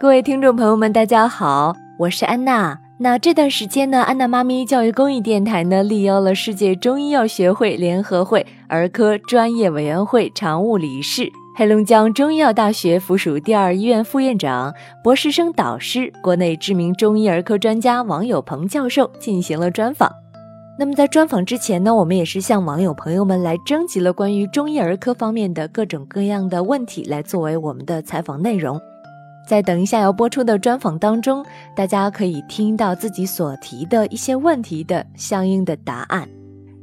各位听众朋友们，大家好，我是安娜。那这段时间呢，安娜妈咪教育公益电台呢，力邀了世界中医药学会联合会儿科专业委员会常务理事、黑龙江中医药大学附属第二医院副院长、博士生导师、国内知名中医儿科专家王友鹏教授进行了专访。那么在专访之前呢，我们也是向网友朋友们来征集了关于中医儿科方面的各种各样的问题，来作为我们的采访内容。在等一下要播出的专访当中，大家可以听到自己所提的一些问题的相应的答案。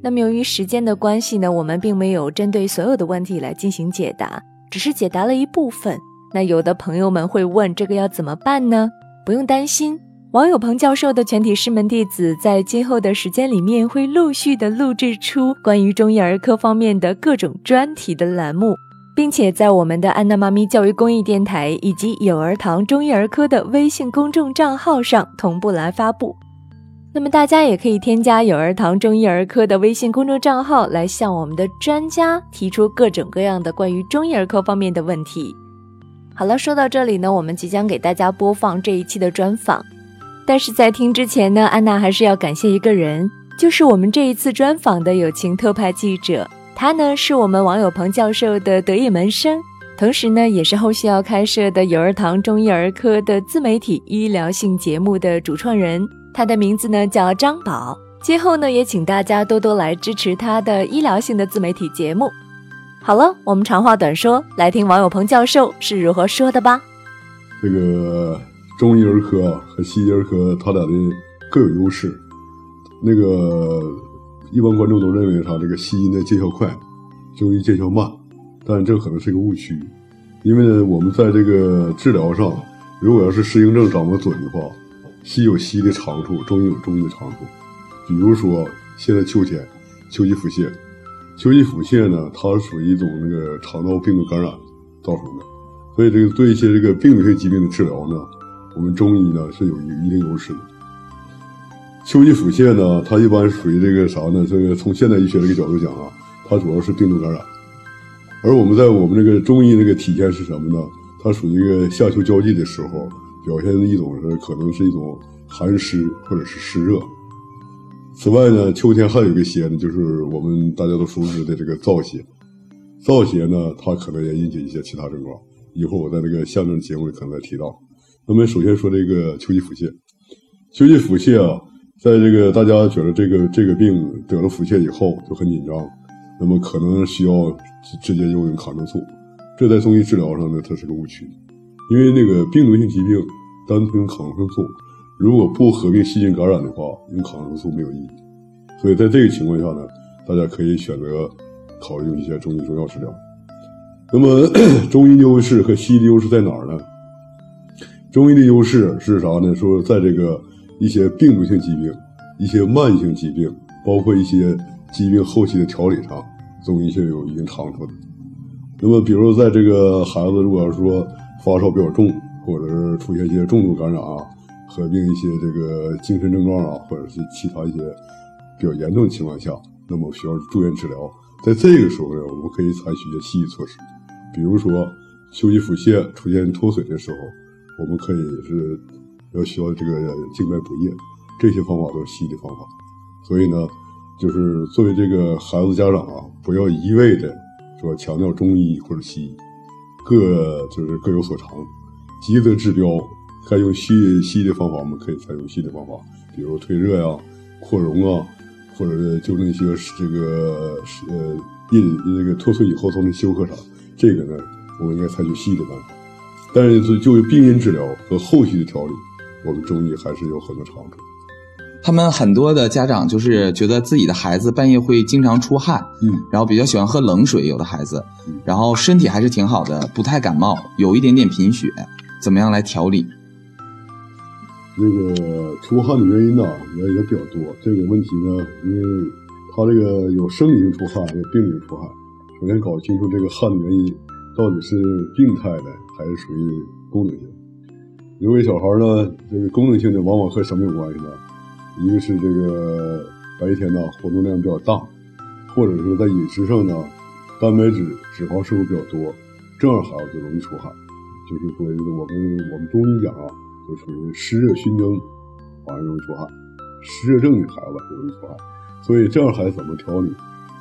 那么由于时间的关系呢，我们并没有针对所有的问题来进行解答，只是解答了一部分。那有的朋友们会问，这个要怎么办呢？不用担心，王友鹏教授的全体师门弟子在今后的时间里面会陆续的录制出关于中医儿科方面的各种专题的栏目。并且在我们的安娜妈咪教育公益电台以及有儿堂中医儿科的微信公众账号上同步来发布。那么大家也可以添加有儿堂中医儿科的微信公众账号，来向我们的专家提出各种各样的关于中医儿科方面的问题。好了，说到这里呢，我们即将给大家播放这一期的专访。但是在听之前呢，安娜还是要感谢一个人，就是我们这一次专访的友情特派记者。他呢是我们王友鹏教授的得意门生，同时呢也是后续要开设的有儿堂中医儿科的自媒体医疗性节目的主创人。他的名字呢叫张宝。今后呢也请大家多多来支持他的医疗性的自媒体节目。好了，我们长话短说，来听王友鹏教授是如何说的吧。这个中医儿科和西医儿科，他俩的各有优势。那个。一般观众都认为啥？这个西医呢见效快，中医见效慢，但这可能是个误区，因为呢我们在这个治疗上，如果要是适应症掌握准的话，西有西的长处，中医有中医的长处。比如说现在秋天，秋季腹泻，秋季腹泻呢，它属于一种那个肠道病毒感染造成的，所以这个对一些这个病毒性疾病的治疗呢，我们中医呢是有一定优势的。秋季腹泻呢，它一般属于这个啥呢？这个从现代医学这个角度讲啊，它主要是病毒感染。而我们在我们这个中医这个体现是什么呢？它属于一个夏秋交际的时候，表现的一种是可能是一种寒湿或者是湿热。此外呢，秋天还有一个邪呢，就是我们大家都熟知的这个燥邪。燥邪呢，它可能也引起一些其他症状。以后我在这个下面节目里可能再提到。那么首先说这个秋季腹泻，秋季腹泻啊。在这个大家觉得这个这个病得了腹泻以后就很紧张，那么可能需要直接用抗生素，这在中医治疗上呢，它是个误区，因为那个病毒性疾病单纯抗生素，如果不合并细菌感染的话，用抗生素没有意义。所以在这个情况下呢，大家可以选择考虑用一些中医中药治疗。那么 中医优势和西医的优势在哪儿呢？中医的优势是啥呢？说在这个。一些病毒性疾病，一些慢性疾病，包括一些疾病后期的调理上，中医是有一定长处的。那么，比如在这个孩子如果要说发烧比较重，或者是出现一些重度感染啊，合并一些这个精神症状啊，或者是其他一些比较严重的情况下，那么需要住院治疗。在这个时候呢，我们可以采取一些西医措施，比如说秋季腹泻出现脱水的时候，我们可以是。要需要这个静脉补液，这些方法都是西医的方法，所以呢，就是作为这个孩子家长啊，不要一味的说强调中医或者西医，各就是各有所长，急则治标，该用西西医的方法，我们可以采用西医的方法，比如退热呀、扩容啊，或者是就那些这个呃印那个脱水以后造成休克啥，这个呢，我们应该采取西医的办法，但是就病因治疗和后续的调理。我们中医还是有很多长处。他们很多的家长就是觉得自己的孩子半夜会经常出汗，嗯，然后比较喜欢喝冷水，有的孩子，然后身体还是挺好的，不太感冒，有一点点贫血，怎么样来调理？那个出汗的原因呢，也也比较多。这个问题呢，因为他这个有生理性出汗，有病理性出汗。首先搞清楚这个汗的原因，到底是病态的还是属于功能性。因为小孩呢，这个功能性的往往和什么有关系呢？一个是这个白天呢活动量比较大，或者是在饮食上呢蛋白质、脂肪摄入比较多，这样孩子就容易出汗。就是说我们我们中医讲啊，就属于湿热熏蒸，反而容易出汗。湿热症的孩子容易出汗，所以这样孩子怎么调理？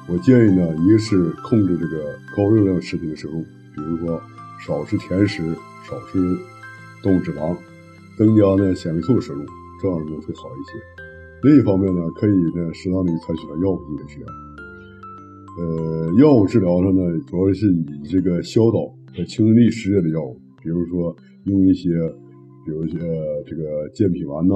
我建议呢，一个是控制这个高热量食品的摄入，比如说少吃甜食，少吃动物脂肪，增加呢纤维素的摄入，这样呢会好一些。另一方面呢，可以呢适当的采取了药物进行治疗。呃，药物治疗上呢，主要是以这个消导和清利湿热的药物，比如说用一些，比如一些这个健脾丸呐。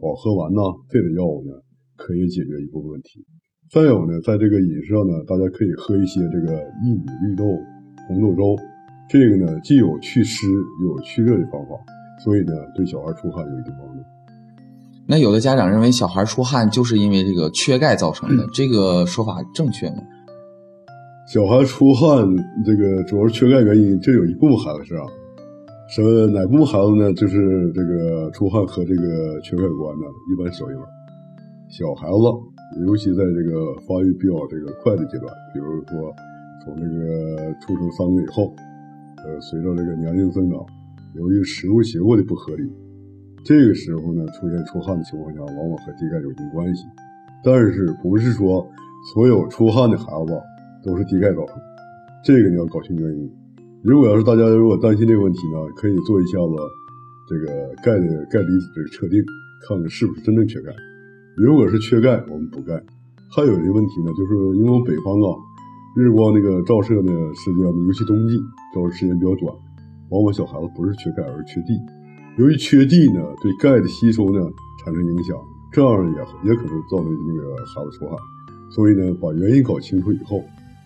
保和丸呐，这类药物呢，可以解决一部分问题。再有呢，在这个饮食上呢，大家可以喝一些这个薏米绿豆红豆粥，这个呢既有祛湿又有祛热的方法，所以呢对小孩出汗有一定帮助。那有的家长认为小孩出汗就是因为这个缺钙造成的，这个说法正确吗？小孩出汗这个主要是缺钙原因，这有一部分孩子是啊。什么哪部分孩子呢？就是这个出汗和这个缺钙有关的，一般小婴儿、小孩子，尤其在这个发育比较这个快的阶段，比如说从这个出生三个月以后，呃，随着这个年龄增长，由于食物结构的不合理，这个时候呢，出现出汗的情况下，往往和低钙有一定关系。但是不是说所有出汗的孩子都是低钙造成？这个你要搞清原因。如果要是大家如果担心这个问题呢，可以做一下子这个钙的钙离子的测定，看看是不是真正缺钙。如果是缺钙，我们补钙。还有一个问题呢，就是因为我们北方啊，日光那个照射的时间，尤其冬季照射时间比较短，往往小孩子不是缺钙，而是缺地。由于缺地呢，对钙的吸收呢产生影响，这样也也可能造成那个孩子出汗。所以呢，把原因搞清楚以后，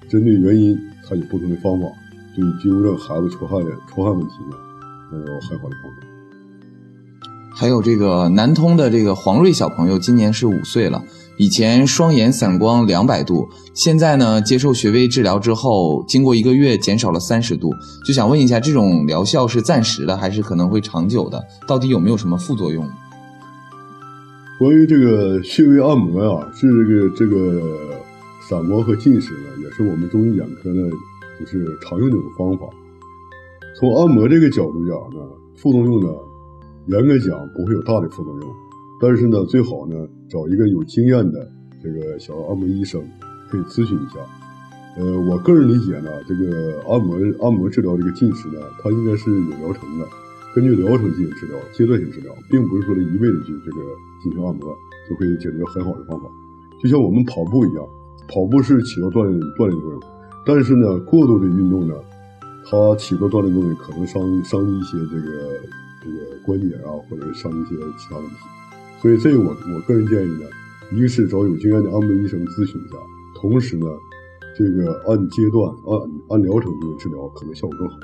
针对原因，它有不同的方法。对纠正孩子出汗的出汗问题呢，能有很好的帮助。还有这个南通的这个黄瑞小朋友，今年是五岁了，以前双眼散光两百度，现在呢接受穴位治疗之后，经过一个月减少了三十度，就想问一下，这种疗效是暂时的，还是可能会长久的？到底有没有什么副作用？关于这个穴位按摩呀，是这个这个散光和近视呢，也是我们中医眼科呢。就是常用的一种方法。从按摩这个角度讲呢，副作用呢，严格讲不会有大的副作用。但是呢，最好呢找一个有经验的这个小按摩医生，可以咨询一下。呃，我个人理解呢，这个按摩按摩治疗这个近视呢，它应该是有疗程的，根据疗程进行治疗，阶段性治疗，并不是说的一味的去这个进行按摩就可以解决很好的方法。就像我们跑步一样，跑步是起到锻炼锻炼作用。但是呢，过度的运动呢，它起到锻炼作用，可能伤伤一些这个这个关节啊，或者伤一些其他问题。所以这个我我个人建议呢，一个是找有经验的按摩医生咨询一下，同时呢，这个按阶段按按疗程进行治疗，可能效果更好。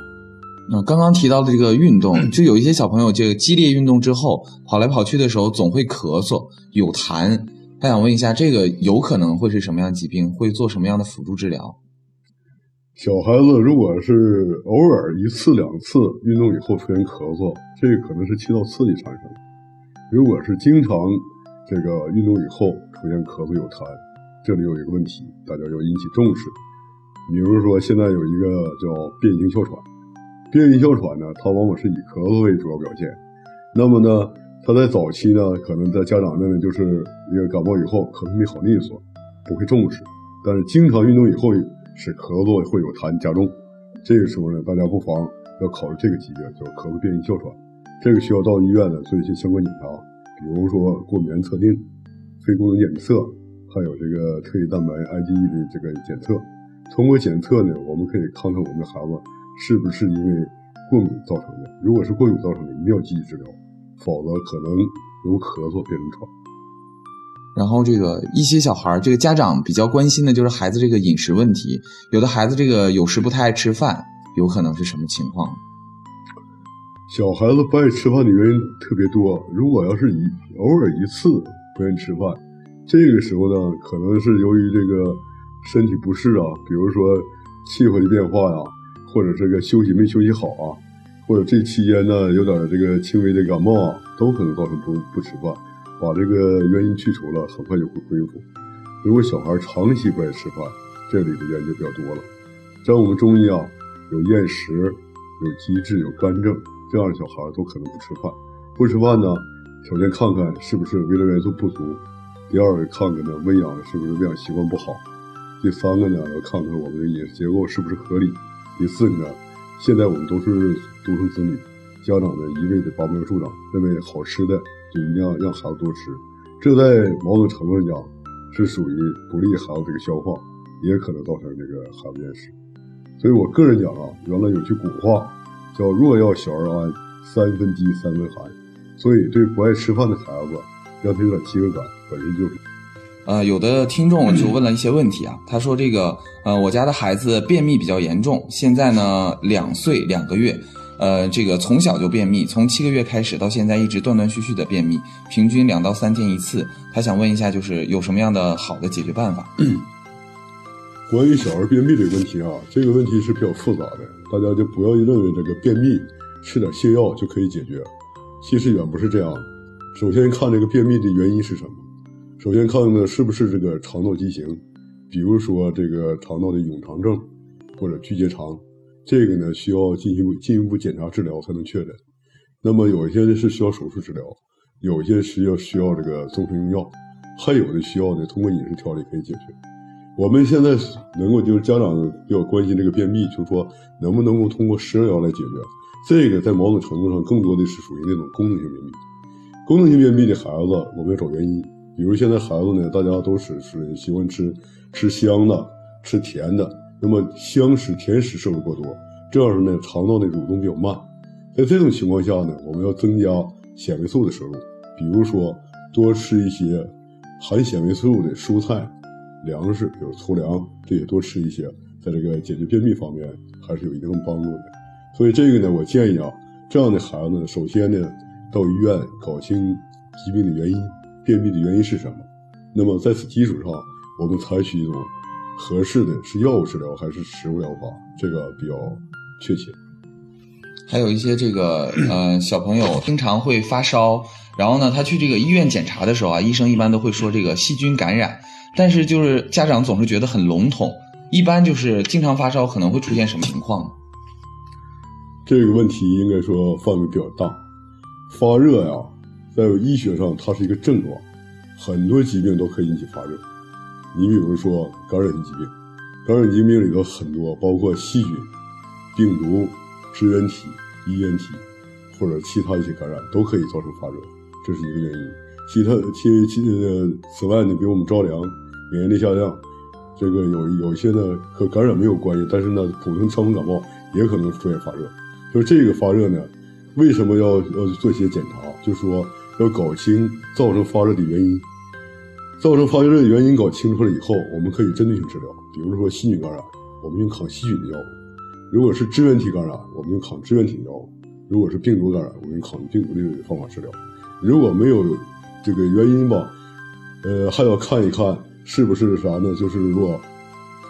那刚刚提到的这个运动，就有一些小朋友这个激烈运动之后跑来跑去的时候总会咳嗽有痰，他想问一下，这个有可能会是什么样疾病？会做什么样的辅助治疗？小孩子如果是偶尔一次两次运动以后出现咳嗽，这个可能是气道刺激产生；如果是经常这个运动以后出现咳嗽有痰，这里有一个问题，大家要引起重视。比如说现在有一个叫变性哮喘，变性哮喘呢，它往往是以咳嗽为主要表现。那么呢，它在早期呢，可能在家长认为就是一个感冒以后咳嗽没好利索，不会重视，但是经常运动以后。使咳嗽会有痰加重，这个时候呢，大家不妨要考虑这个疾病，叫咳嗽变异哮喘。这个需要到医院呢做一些相关检查，比如说过敏原测定、肺功能检测，还有这个特异蛋白 IgE 的这个检测。通过检测呢，我们可以看看我们的孩子是不是因为过敏造成的。如果是过敏造成的，一定要积极治疗，否则可能由咳嗽变成喘。然后这个一些小孩，这个家长比较关心的就是孩子这个饮食问题。有的孩子这个有时不太爱吃饭，有可能是什么情况？小孩子不爱吃饭的原因特别多。如果要是一偶尔一次不愿意吃饭，这个时候呢，可能是由于这个身体不适啊，比如说气候的变化呀，或者这个休息没休息好啊，或者这期间呢有点这个轻微的感冒啊，都可能造成不不吃饭。把这个原因去除了，很快就会恢复。如果小孩长期不爱吃饭，这里的原因就比较多了。在我们中医啊，有厌食、有积滞、有肝症，这样的小孩都可能不吃饭。不吃饭呢，首先看看是不是微量元素不足，第二个看看呢喂养是不是喂养习惯不好，第三个呢要看看我们的饮食结构是不是合理，第四个呢，现在我们都是独生子女，家长呢一味的拔苗助长，认为好吃的就一定要让孩子多吃，这在某种程度上讲是属于不利孩子这个消化，也可能造成这个孩子厌食。所以我个人讲啊，原来有句古话叫“若要小儿安，三分饥，三分寒”。所以，对不爱吃饭的孩子，让他有点饥饿感，本身就是。呃，有的听众就问了一些问题啊，他说：“这个，呃，我家的孩子便秘比较严重，现在呢两岁两个月，呃，这个从小就便秘，从七个月开始到现在一直断断续续的便秘，平均两到三天一次。他想问一下，就是有什么样的好的解决办法？”关于小儿便秘这个问题啊，这个问题是比较复杂的，大家就不要认为这个便秘吃点泻药就可以解决。其实远不是这样。首先看这个便秘的原因是什么？首先看呢是不是这个肠道畸形，比如说这个肠道的痈肠症或者巨结肠，这个呢需要进行进一步检查治疗才能确诊。那么有一些呢是需要手术治疗，有一些是要需要这个综合用药，还有的需要呢通过饮食调理可以解决。我们现在能够就是家长比较关心这个便秘，就是说能不能够通过食疗来解决。这个在某种程度上更多的是属于那种功能性便秘。功能性便秘的孩子，我们要找原因。比如现在孩子呢，大家都是是喜欢吃吃香的、吃甜的，那么香食、甜食摄入过多，这样呢，肠道的蠕动比较慢。在这种情况下呢，我们要增加纤维素的摄入，比如说多吃一些含纤维素的蔬菜、粮食，比如粗粮，这也多吃一些，在这个解决便秘方面还是有一定帮助的。所以这个呢，我建议啊，这样的孩子呢，首先呢，到医院搞清疾病的原因，便秘的原因是什么。那么在此基础上，我们采取一种合适的是药物治疗还是食物疗法，这个比较确切。还有一些这个呃小朋友经常会发烧，然后呢，他去这个医院检查的时候啊，医生一般都会说这个细菌感染，但是就是家长总是觉得很笼统，一般就是经常发烧可能会出现什么情况呢？这个问题应该说范围比较大，发热呀，在医学上它是一个症状，很多疾病都可以引起发热。你比如说感染性疾病，感染疾病里头很多，包括细菌、病毒、支原体、衣原体或者其他一些感染都可以造成发热，这是一个原因。其他其其呃，此外呢，比如我们着凉、免疫力下降，这个有有些呢和感染没有关系，但是呢，普通伤风感冒也可能出现发热。就这个发热呢，为什么要要做一些检查？就说要搞清造成发热的原因，造成发热的原因搞清楚了以后，我们可以针对性治疗。比如说细菌感染，我们用抗细菌的药物；如果是支原体感染，我们用抗支原体的药物；如果是病毒感染，我们用抗病毒的方法治疗。如果没有这个原因吧，呃，还要看一看是不是啥呢？就是说，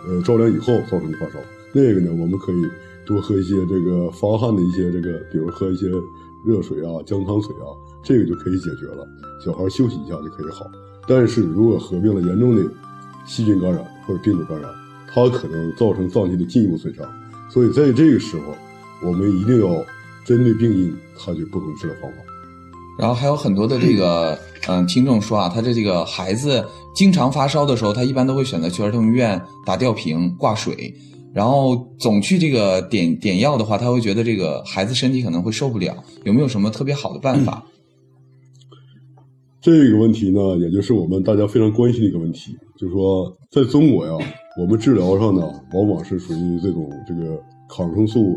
呃，着凉以后造成的发烧，那个呢，我们可以。多喝一些这个发汗的一些这个，比如喝一些热水啊、姜汤水啊，这个就可以解决了。小孩休息一下就可以好。但是如果合并了严重的细菌感染或者病毒感染，它可能造成脏器的进一步损伤。所以在这个时候，我们一定要针对病因采取不同治疗方法。然后还有很多的这个嗯听众说啊，他的这个孩子经常发烧的时候，他一般都会选择去儿童医院打吊瓶挂水。然后总去这个点点药的话，他会觉得这个孩子身体可能会受不了。有没有什么特别好的办法？这个问题呢，也就是我们大家非常关心的一个问题，就是说，在中国呀，我们治疗上呢，往往是属于这种这个抗生素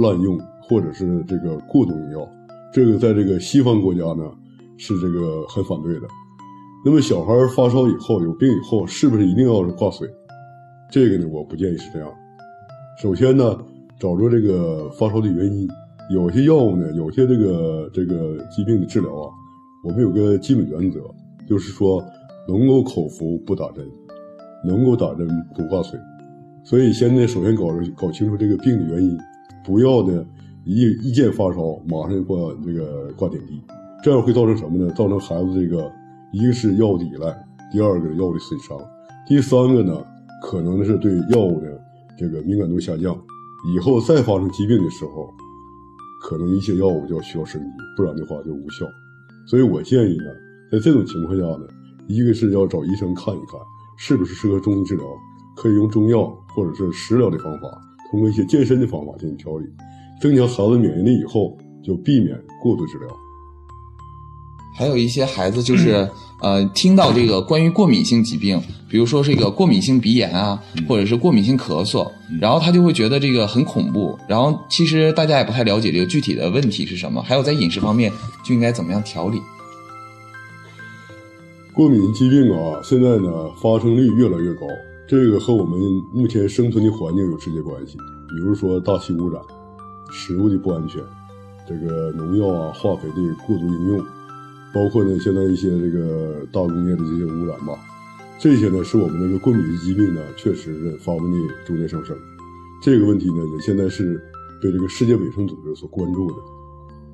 滥用，或者是这个过度用药。这个在这个西方国家呢，是这个很反对的。那么小孩发烧以后有病以后，是不是一定要是挂水？这个呢，我不建议是这样。首先呢，找出这个发烧的原因。有些药物呢，有些这个这个疾病的治疗啊，我们有个基本原则，就是说能够口服不打针，能够打针不挂水。所以现在首先搞搞清楚这个病的原因，不要呢一一见发烧马上挂这个挂点滴，这样会造成什么呢？造成孩子这个一个是药物依赖，第二个药物的损伤，第三个呢可能是对药物的。这个敏感度下降，以后再发生疾病的时候，可能一些药物就要需要升级，不然的话就无效。所以我建议呢，在这种情况下呢，一个是要找医生看一看是不是适合中医治疗，可以用中药或者是食疗的方法，通过一些健身的方法进行调理，增强孩子免疫力以后，就避免过度治疗。还有一些孩子就是呃，听到这个关于过敏性疾病，比如说这个过敏性鼻炎啊，或者是过敏性咳嗽，然后他就会觉得这个很恐怖。然后其实大家也不太了解这个具体的问题是什么，还有在饮食方面就应该怎么样调理。过敏疾病啊，现在呢发生率越来越高，这个和我们目前生存的环境有直接关系。比如说大气污染、食物的不安全、这个农药啊、化肥的过度应用。包括呢，现在一些这个大工业的这些污染吧，这些呢，使我们这个过敏性疾病呢，确实是发病率逐年上升。这个问题呢，也现在是被这个世界卫生组织所关注的。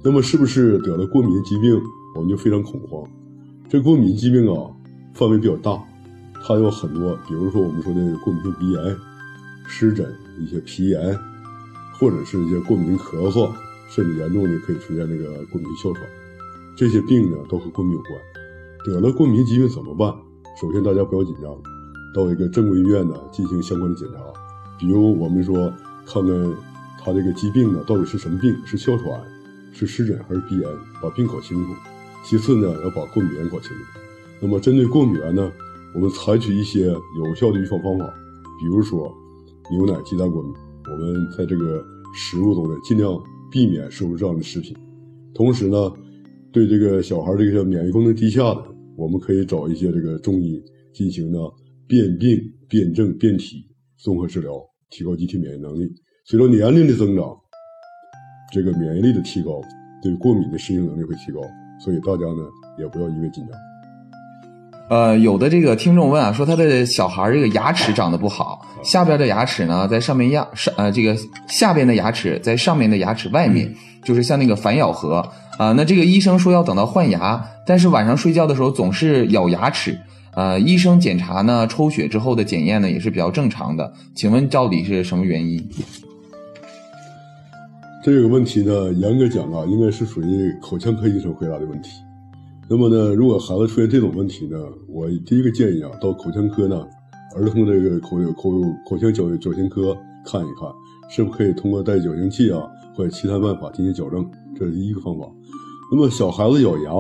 那么，是不是得了过敏性疾病，我们就非常恐慌？这过敏疾病啊，范围比较大，它有很多，比如说我们说的过敏性鼻炎、湿疹、一些皮炎，或者是一些过敏咳嗽，甚至严重的可以出现这个过敏性哮喘。这些病呢都和过敏有关，得了过敏疾病怎么办？首先大家不要紧张，到一个正规医院呢进行相关的检查，比如我们说看看他这个疾病呢到底是什么病，是哮喘，是湿疹还是鼻炎，把病搞清楚。其次呢要把过敏源搞清楚。那么针对过敏源呢，我们采取一些有效的预防方法，比如说牛奶、鸡蛋过敏，我们在这个食物中呢尽量避免摄入这样的食品，同时呢。对这个小孩这个免疫功能低下的，我们可以找一些这个中医进行呢辨病、辨证、辨体综合治疗，提高机体免疫能力。随着年龄的增长，这个免疫力的提高，对过敏的适应能力会提高。所以大家呢也不要因为紧张。呃，有的这个听众问啊，说他的小孩这个牙齿长得不好，下边的牙齿呢在上面压上，呃，这个下边的牙齿在上面的牙齿外面，就是像那个反咬合。啊，那这个医生说要等到换牙，但是晚上睡觉的时候总是咬牙齿。呃，医生检查呢，抽血之后的检验呢也是比较正常的。请问到底是什么原因？这个问题呢，严格讲啊，应该是属于口腔科医生回答的问题。那么呢，如果孩子出现这种问题呢，我第一个建议啊，到口腔科呢，儿童这个口口口腔矫矫形科看一看，是不是可以通过戴矫形器啊，或者其他办法进行矫正，这是第一个方法。那么小孩子咬牙，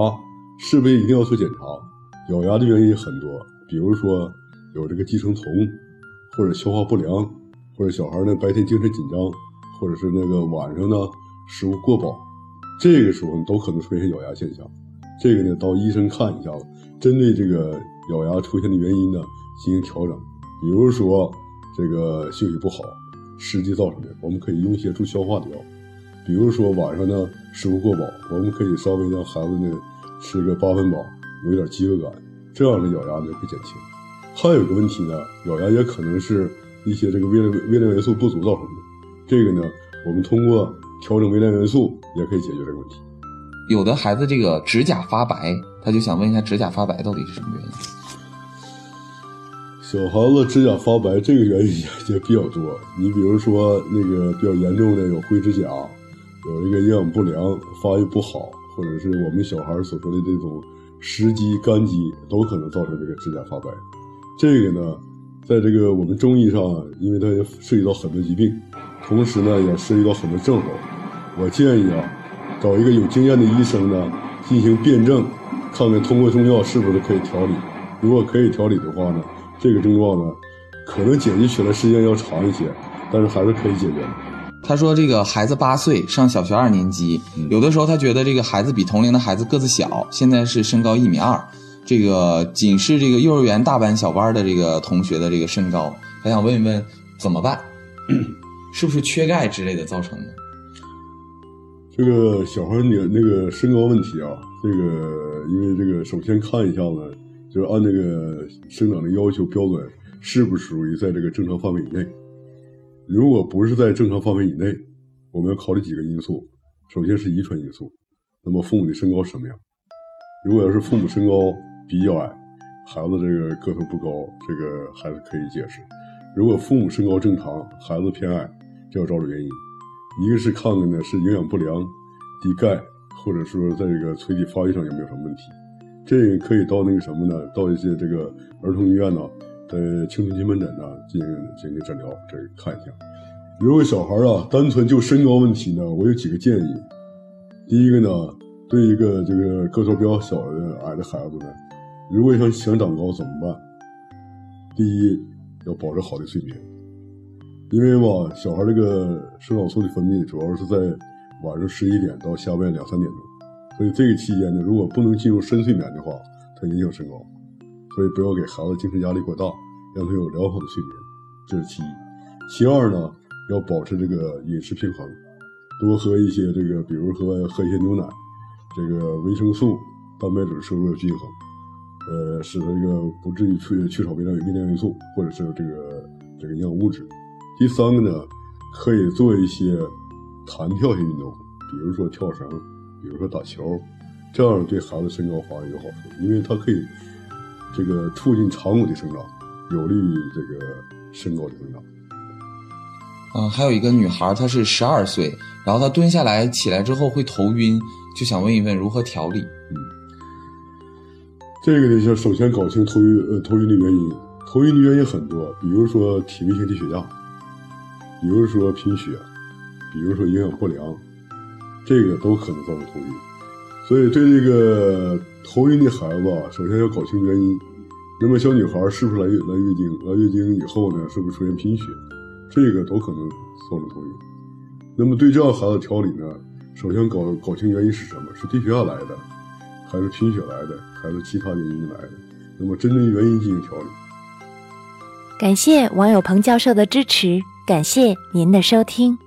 是不是一定要做检查？咬牙的原因很多，比如说有这个寄生虫，或者消化不良，或者小孩呢白天精神紧张，或者是那个晚上呢食物过饱，这个时候都可能出现咬牙现象。这个呢到医生看一下子，针对这个咬牙出现的原因呢进行调整。比如说这个休息不好，湿气造成的，我们可以用一些助消化的药。比如说晚上呢，食物过饱，我们可以稍微让孩子呢吃个八分饱，有一点饥饿感，这样的咬牙呢会减轻。还有一个问题呢，咬牙也可能是一些这个微量微量元素不足造成的。这个呢，我们通过调整微量元素也可以解决这个问题。有的孩子这个指甲发白，他就想问一下，指甲发白到底是什么原因？小孩子指甲发白，这个原因也比较多。你比如说那个比较严重的有灰指甲。有一个营养不良、发育不好，或者是我们小孩所说的这种湿肌、干肌，都可能造成这个指甲发白。这个呢，在这个我们中医上，因为它也涉及到很多疾病，同时呢也涉及到很多症候。我建议啊，找一个有经验的医生呢进行辩证，看看通过中药是不是可以调理。如果可以调理的话呢，这个症状呢可能解决起来时间要长一些，但是还是可以解决的。他说：“这个孩子八岁，上小学二年级。有的时候他觉得这个孩子比同龄的孩子个子小，现在是身高一米二，这个仅是这个幼儿园大班小班的这个同学的这个身高。他想问一问怎么办？是不是缺钙之类的造成的？这个小孩你那个身高问题啊，这个因为这个首先看一下呢，就是按那个生长的要求标准，是不是属于在这个正常范围以内？”如果不是在正常范围以内，我们要考虑几个因素。首先是遗传因素，那么父母的身高什么样？如果要是父母身高比较矮，孩子这个个头不高，这个还是可以解释。如果父母身高正常，孩子偏矮，就要找找原因。一个是看看呢是营养不良，低钙，或者说在这个垂体发育上有没有什么问题。这可以到那个什么呢？到一些这个儿童医院呢，在青春期门诊呢进行进行诊疗，这看一下。如果小孩啊单纯就身高问题呢，我有几个建议。第一个呢，对一个这个个头比较小的矮的孩子呢，如果想想长高怎么办？第一，要保持好的睡眠，因为吧，小孩这个生长素的分泌主要是在晚上十一点到下半夜两三点钟。所以这个期间呢，如果不能进入深睡眠的话，它影响身高。所以不要给孩子精神压力过大，让他有良好的睡眠，这是其一。其二呢，要保持这个饮食平衡，多喝一些这个，比如说喝一些牛奶，这个维生素、蛋白质摄入要均衡，呃，使他这个不至于缺缺少微量微量元素或者是这个这个营养物质。第三个呢，可以做一些弹跳性运动，比如说跳绳。比如说打球，这样对孩子身高发育有好处，因为它可以这个促进长骨的生长，有利于这个身高的增长。嗯，还有一个女孩，她是十二岁，然后她蹲下来起来之后会头晕，就想问一问如何调理。嗯，这个呢，就首先搞清头晕呃头晕的原因，头晕的原因很多，比如说体位性低血压，比如说贫血，比如说营养不良。这个都可能造成头晕，所以对这个头晕的孩子啊，首先要搞清原因。那么小女孩是不是来月来月经？来月经以后呢，是不是出现贫血？这个都可能造成头晕。那么对这样孩子调理呢，首先搞搞清原因是什么？是低血压来的，还是贫血来的，还是其他原因来的？那么针对原因进行调理。感谢网友彭教授的支持，感谢您的收听。